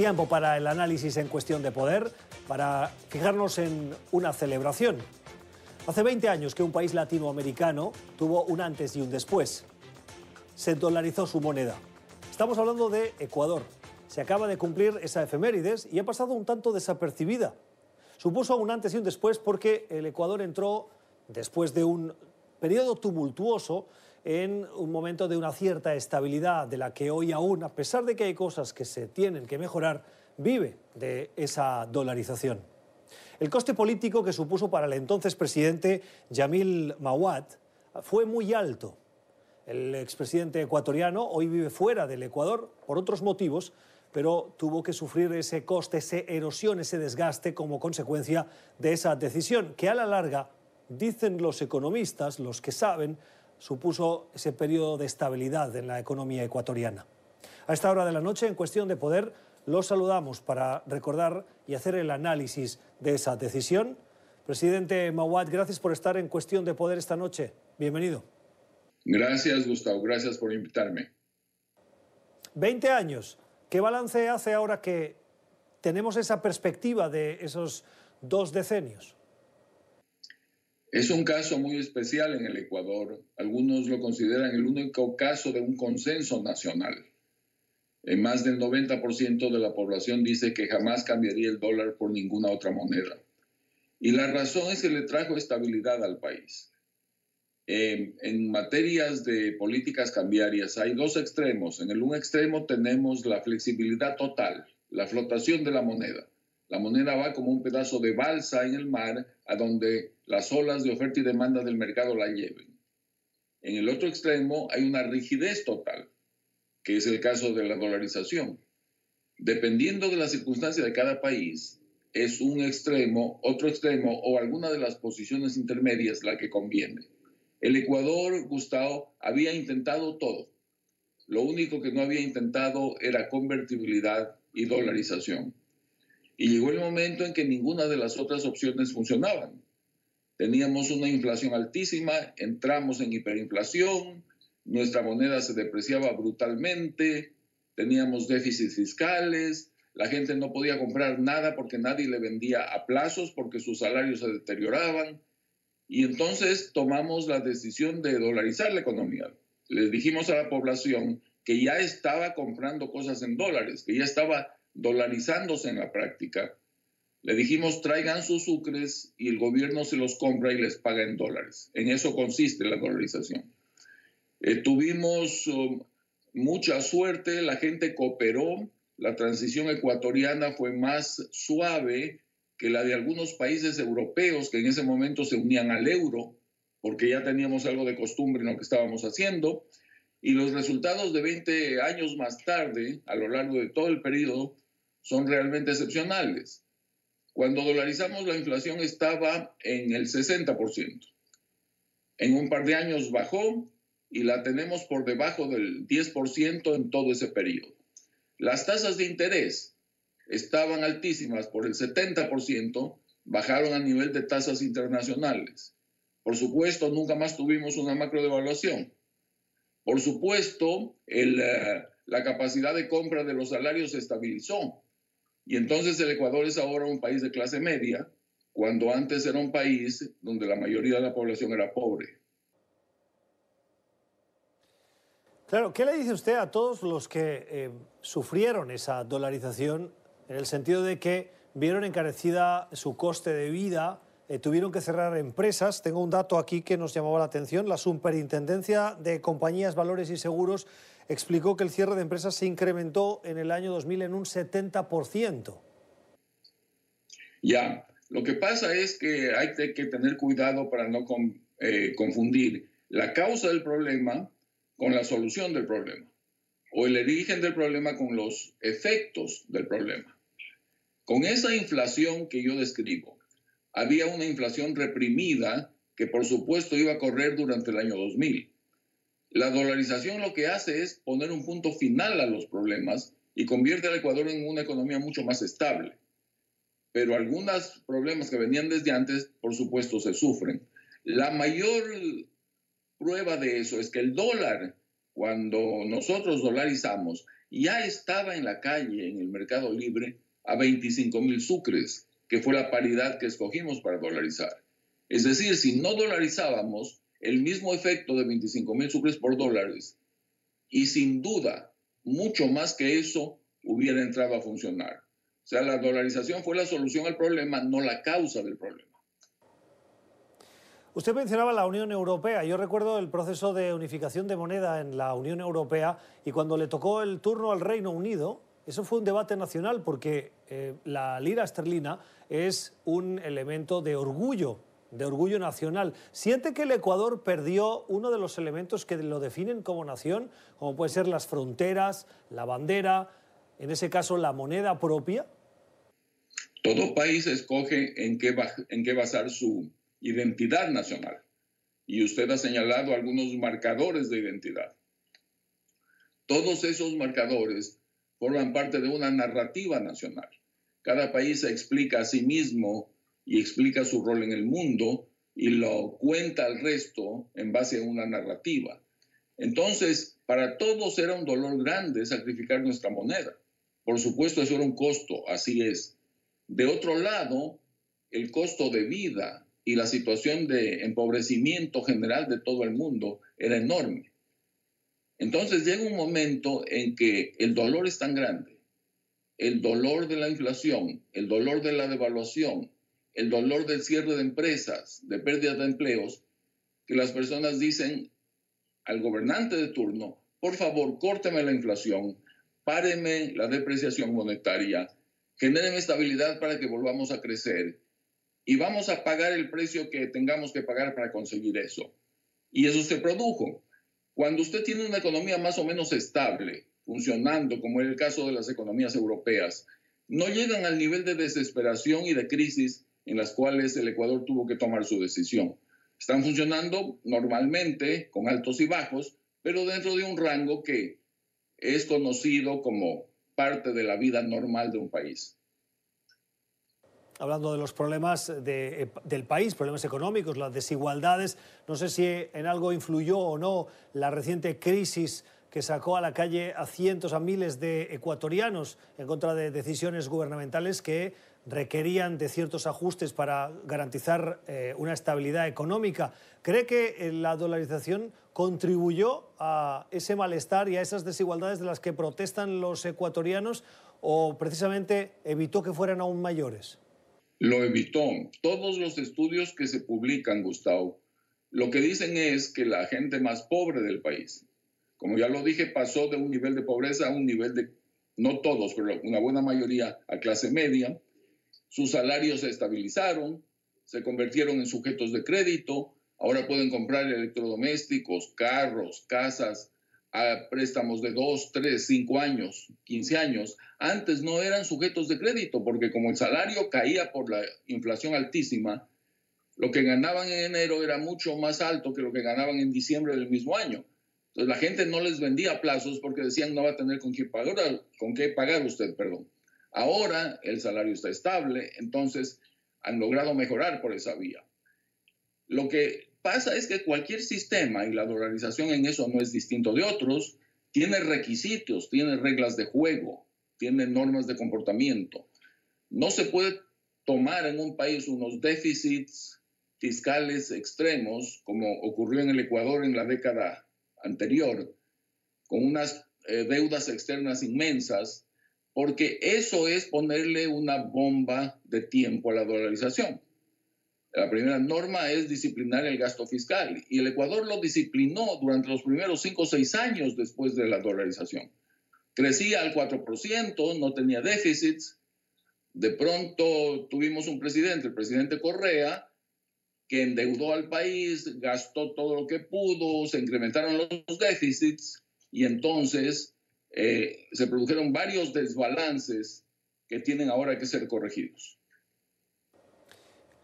Tiempo para el análisis en cuestión de poder, para fijarnos en una celebración. Hace 20 años que un país latinoamericano tuvo un antes y un después. Se dolarizó su moneda. Estamos hablando de Ecuador. Se acaba de cumplir esa efemérides y ha pasado un tanto desapercibida. Supuso un antes y un después porque el Ecuador entró, después de un periodo tumultuoso, en un momento de una cierta estabilidad de la que hoy aún, a pesar de que hay cosas que se tienen que mejorar, vive de esa dolarización. El coste político que supuso para el entonces presidente Yamil Mawad fue muy alto. El expresidente ecuatoriano hoy vive fuera del Ecuador por otros motivos, pero tuvo que sufrir ese coste, esa erosión, ese desgaste como consecuencia de esa decisión, que a la larga, dicen los economistas, los que saben, supuso ese periodo de estabilidad en la economía ecuatoriana. A esta hora de la noche, en cuestión de poder, los saludamos para recordar y hacer el análisis de esa decisión. Presidente Mawad, gracias por estar en cuestión de poder esta noche. Bienvenido. Gracias, Gustavo. Gracias por invitarme. 20 años. ¿Qué balance hace ahora que tenemos esa perspectiva de esos dos decenios? Es un caso muy especial en el Ecuador. Algunos lo consideran el único caso de un consenso nacional. En más del 90% de la población dice que jamás cambiaría el dólar por ninguna otra moneda. Y la razón es que le trajo estabilidad al país. en materias de políticas cambiarias hay dos extremos. En el un extremo tenemos la flexibilidad total, la flotación de la moneda. La moneda va como un pedazo de balsa en el mar a donde las olas de oferta y demanda del mercado la lleven. En el otro extremo hay una rigidez total, que es el caso de la dolarización. Dependiendo de la circunstancia de cada país, es un extremo, otro extremo o alguna de las posiciones intermedias la que conviene. El Ecuador, Gustavo, había intentado todo. Lo único que no había intentado era convertibilidad y dolarización. Y llegó el momento en que ninguna de las otras opciones funcionaban. Teníamos una inflación altísima, entramos en hiperinflación, nuestra moneda se depreciaba brutalmente, teníamos déficits fiscales, la gente no podía comprar nada porque nadie le vendía a plazos porque sus salarios se deterioraban. Y entonces tomamos la decisión de dolarizar la economía. Les dijimos a la población que ya estaba comprando cosas en dólares, que ya estaba dolarizándose en la práctica. Le dijimos, traigan sus sucres y el gobierno se los compra y les paga en dólares. En eso consiste la dolarización. Eh, tuvimos um, mucha suerte, la gente cooperó, la transición ecuatoriana fue más suave que la de algunos países europeos que en ese momento se unían al euro, porque ya teníamos algo de costumbre en lo que estábamos haciendo. Y los resultados de 20 años más tarde, a lo largo de todo el periodo, son realmente excepcionales. Cuando dolarizamos la inflación estaba en el 60%. En un par de años bajó y la tenemos por debajo del 10% en todo ese periodo. Las tasas de interés estaban altísimas por el 70%, bajaron a nivel de tasas internacionales. Por supuesto, nunca más tuvimos una macro devaluación. Por supuesto, eh, la capacidad de compra de los salarios se estabilizó. Y entonces el Ecuador es ahora un país de clase media, cuando antes era un país donde la mayoría de la población era pobre. Claro, ¿qué le dice usted a todos los que eh, sufrieron esa dolarización en el sentido de que vieron encarecida su coste de vida, eh, tuvieron que cerrar empresas? Tengo un dato aquí que nos llamaba la atención. La Superintendencia de Compañías, Valores y Seguros explicó que el cierre de empresas se incrementó en el año 2000 en un 70%. Ya, lo que pasa es que hay que tener cuidado para no eh, confundir la causa del problema con la solución del problema o el origen del problema con los efectos del problema. Con esa inflación que yo describo, había una inflación reprimida que por supuesto iba a correr durante el año 2000. La dolarización lo que hace es poner un punto final a los problemas y convierte al Ecuador en una economía mucho más estable. Pero algunos problemas que venían desde antes, por supuesto, se sufren. La mayor prueba de eso es que el dólar, cuando nosotros dolarizamos, ya estaba en la calle, en el mercado libre, a 25 mil sucres, que fue la paridad que escogimos para dolarizar. Es decir, si no dolarizábamos, el mismo efecto de 25 mil sucres por dólares, y sin duda, mucho más que eso, hubiera entrado a funcionar. O sea, la dolarización fue la solución al problema, no la causa del problema. Usted mencionaba la Unión Europea. Yo recuerdo el proceso de unificación de moneda en la Unión Europea y cuando le tocó el turno al Reino Unido, eso fue un debate nacional porque eh, la lira esterlina es un elemento de orgullo, de orgullo nacional. ¿Siente que el Ecuador perdió uno de los elementos que lo definen como nación, como pueden ser las fronteras, la bandera, en ese caso la moneda propia? Todo país escoge en qué, en qué basar su, identidad nacional. Y usted ha señalado algunos marcadores de identidad. Todos esos marcadores forman parte de una narrativa nacional. Cada país se explica a sí mismo y explica su rol en el mundo y lo cuenta al resto en base a una narrativa. Entonces, para todos era un dolor grande sacrificar nuestra moneda. Por supuesto, eso era un costo, así es. De otro lado, el costo de vida y la situación de empobrecimiento general de todo el mundo era enorme. Entonces llega un momento en que el dolor es tan grande, el dolor de la inflación, el dolor de la devaluación, el dolor del cierre de empresas, de pérdida de empleos, que las personas dicen al gobernante de turno, por favor, córteme la inflación, páreme la depreciación monetaria, genéreme estabilidad para que volvamos a crecer y vamos a pagar el precio que tengamos que pagar para conseguir eso. Y eso se produjo. Cuando usted tiene una economía más o menos estable, funcionando, como en el caso de las economías europeas, no llegan al nivel de desesperación y de crisis en las cuales el Ecuador tuvo que tomar su decisión. Están funcionando normalmente, con altos y bajos, pero dentro de un rango que es conocido como parte de la vida normal de un país hablando de los problemas del país, problemas económicos, las desigualdades. No sé si en algo influyó o no la reciente crisis que sacó a la calle a cientos, a miles de ecuatorianos en contra de decisiones gubernamentales que requerían de ciertos ajustes para garantizar eh, una estabilidad económica. ¿Cree que eh, la dolarización contribuyó a ese malestar y a esas desigualdades de las que protestan los ecuatorianos o precisamente evitó que fueran aún mayores? Lo evitó. Todos los estudios que se publican, Gustavo, lo que dicen es que la gente más pobre del país, como ya lo dije, pasó de un nivel de pobreza a un nivel de, no todos, pero una buena mayoría, a clase media. Sus salarios se estabilizaron, se convirtieron en sujetos de crédito, ahora pueden comprar electrodomésticos, carros, casas, a préstamos de 2, 3, 5 años, 15 años, antes no eran sujetos de crédito, porque como el salario caía por la inflación altísima, lo que ganaban en enero era mucho más alto que lo que ganaban en diciembre del mismo año. Entonces la gente no les vendía plazos porque decían no va a tener con qué pagar, con qué pagar usted, perdón. Ahora el salario está estable, entonces han logrado mejorar por esa vía. Lo que pasa es que cualquier sistema, y la dolarización en eso no es distinto de otros, tiene requisitos, tiene reglas de juego, tiene normas de comportamiento. No se puede tomar en un país unos déficits fiscales extremos, como ocurrió en el Ecuador en la década anterior, con unas eh, deudas externas inmensas, porque eso es ponerle una bomba de tiempo a la dolarización. La primera norma es disciplinar el gasto fiscal y el Ecuador lo disciplinó durante los primeros cinco o seis años después de la dolarización. Crecía al 4%, no tenía déficits. De pronto tuvimos un presidente, el presidente Correa, que endeudó al país, gastó todo lo que pudo, se incrementaron los déficits y entonces eh, se produjeron varios desbalances que tienen ahora que ser corregidos.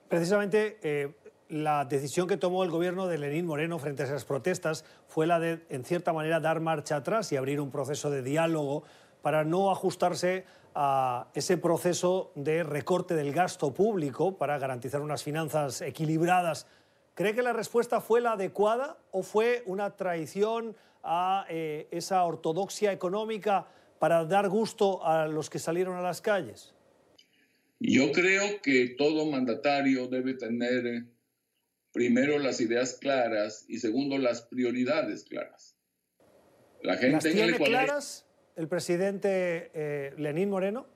Precisamente eh, la decisión que tomó el gobierno de Lenín Moreno frente a esas protestas fue la de, en cierta manera, dar marcha atrás y abrir un proceso de diálogo para no ajustarse a ese proceso de recorte del gasto público para garantizar unas finanzas equilibradas. ¿Cree que la respuesta fue la adecuada o fue una traición a eh, esa ortodoxia económica para dar gusto a los que salieron a las calles? Yo creo que todo mandatario debe tener primero las ideas claras y segundo las prioridades claras. La gente ¿Las tiene claras el presidente eh, Lenín Moreno?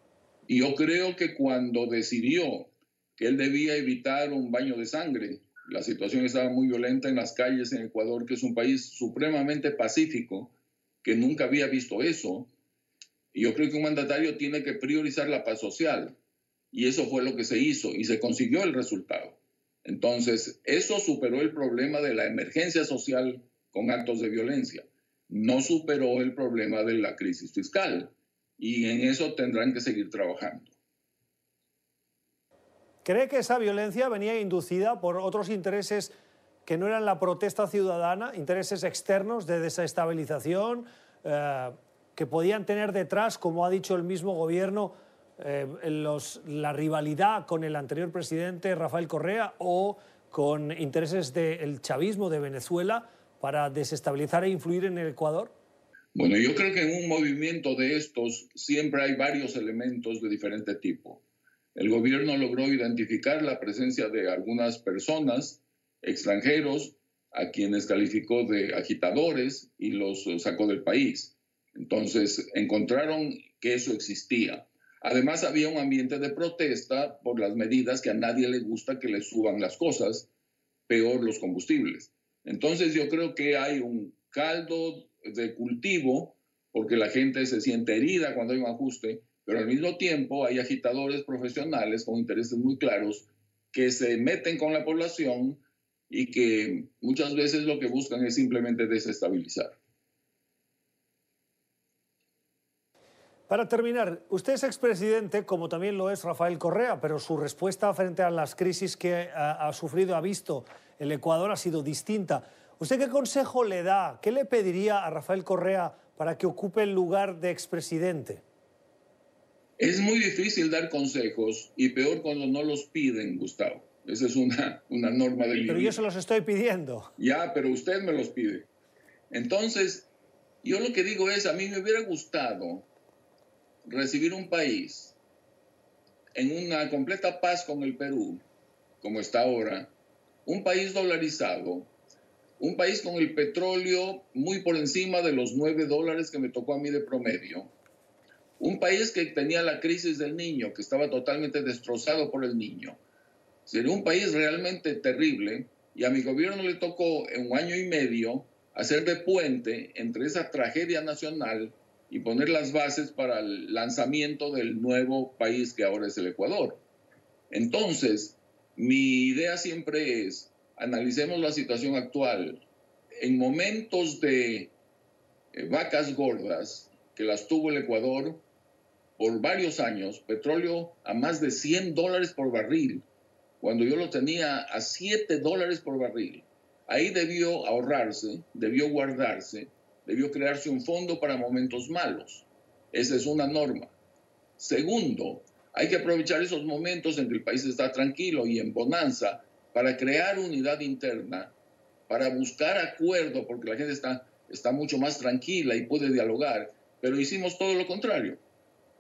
Y yo creo que cuando decidió que él debía evitar un baño de sangre, la situación estaba muy violenta en las calles en Ecuador, que es un país supremamente pacífico, que nunca había visto eso. Y yo creo que un mandatario tiene que priorizar la paz social. Y eso fue lo que se hizo y se consiguió el resultado. Entonces, eso superó el problema de la emergencia social con actos de violencia. No superó el problema de la crisis fiscal. Y en eso tendrán que seguir trabajando. ¿Cree que esa violencia venía inducida por otros intereses que no eran la protesta ciudadana, intereses externos de desestabilización, eh, que podían tener detrás, como ha dicho el mismo gobierno, eh, la rivalidad con el anterior presidente Rafael Correa o con intereses del chavismo de Venezuela para desestabilizar e influir en el Ecuador? Bueno, yo creo que en un movimiento de estos siempre hay varios elementos de diferente tipo. El gobierno logró identificar la presencia de algunas personas, extranjeros, a quienes calificó de agitadores y los sacó del país. Entonces encontraron que eso existía. Además, había un ambiente de protesta por las medidas que a nadie le gusta que le suban las cosas, peor los combustibles. Entonces, yo creo que hay un caldo de cultivo porque la gente se siente herida cuando hay un ajuste, pero al mismo tiempo hay agitadores profesionales con intereses muy claros que se meten con la población y que muchas veces lo que buscan es simplemente desestabilizar. Para terminar, usted es expresidente, como también lo es Rafael Correa, pero su respuesta frente a las crisis que ha, sufrido, ha visto el Ecuador ha sido distinta. ¿Usted qué consejo le da, qué le pediría a Rafael Correa para que ocupe el lugar de expresidente? Es muy difícil dar consejos y peor cuando no los piden, Gustavo. Esa es una, una norma del Pero yo se los estoy pidiendo. Ya, pero usted me los pide. Entonces, yo lo que digo es, a mí me hubiera gustado recibir un país en una completa paz con el Perú, como está ahora, un país dolarizado, un país con el petróleo muy por encima de los 9 dólares que me tocó a mí de promedio, un país que tenía la crisis del niño, que estaba totalmente destrozado por el niño. Sería un país realmente terrible y a mi gobierno le tocó en un año y medio hacer de puente entre esa tragedia nacional y poner las bases para el lanzamiento del nuevo país que ahora es el Ecuador. Entonces, mi idea siempre es, analicemos la situación actual. En momentos de eh, vacas gordas, que las tuvo el Ecuador por varios años, petróleo a más de 100 dólares por barril, cuando yo lo tenía a 7 dólares por barril. Ahí debió ahorrarse, debió guardarse debió crearse un fondo para momentos malos. Esa es una norma. Segundo, hay que aprovechar esos momentos en que el país está tranquilo y en bonanza para crear unidad interna, para buscar acuerdo, porque la gente está, está mucho más tranquila y puede dialogar, pero hicimos todo lo contrario.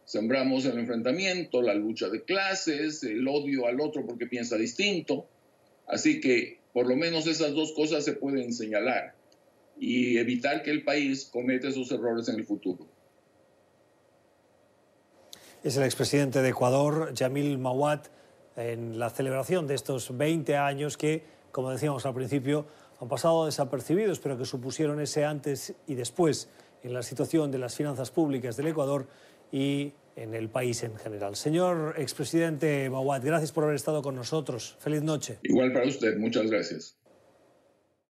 Sembramos el enfrentamiento, la lucha de clases, el odio al otro porque piensa distinto. Así que por lo menos esas dos cosas se pueden señalar y evitar que el país cometa esos errores en el futuro. Es el expresidente de Ecuador, Yamil Mawat, en la celebración de estos 20 años que, como decíamos al principio, han pasado desapercibidos, pero que supusieron ese antes y después en la situación de las finanzas públicas del Ecuador y en el país en general. Señor expresidente Mawat, gracias por haber estado con nosotros. Feliz noche. Igual para usted, muchas gracias.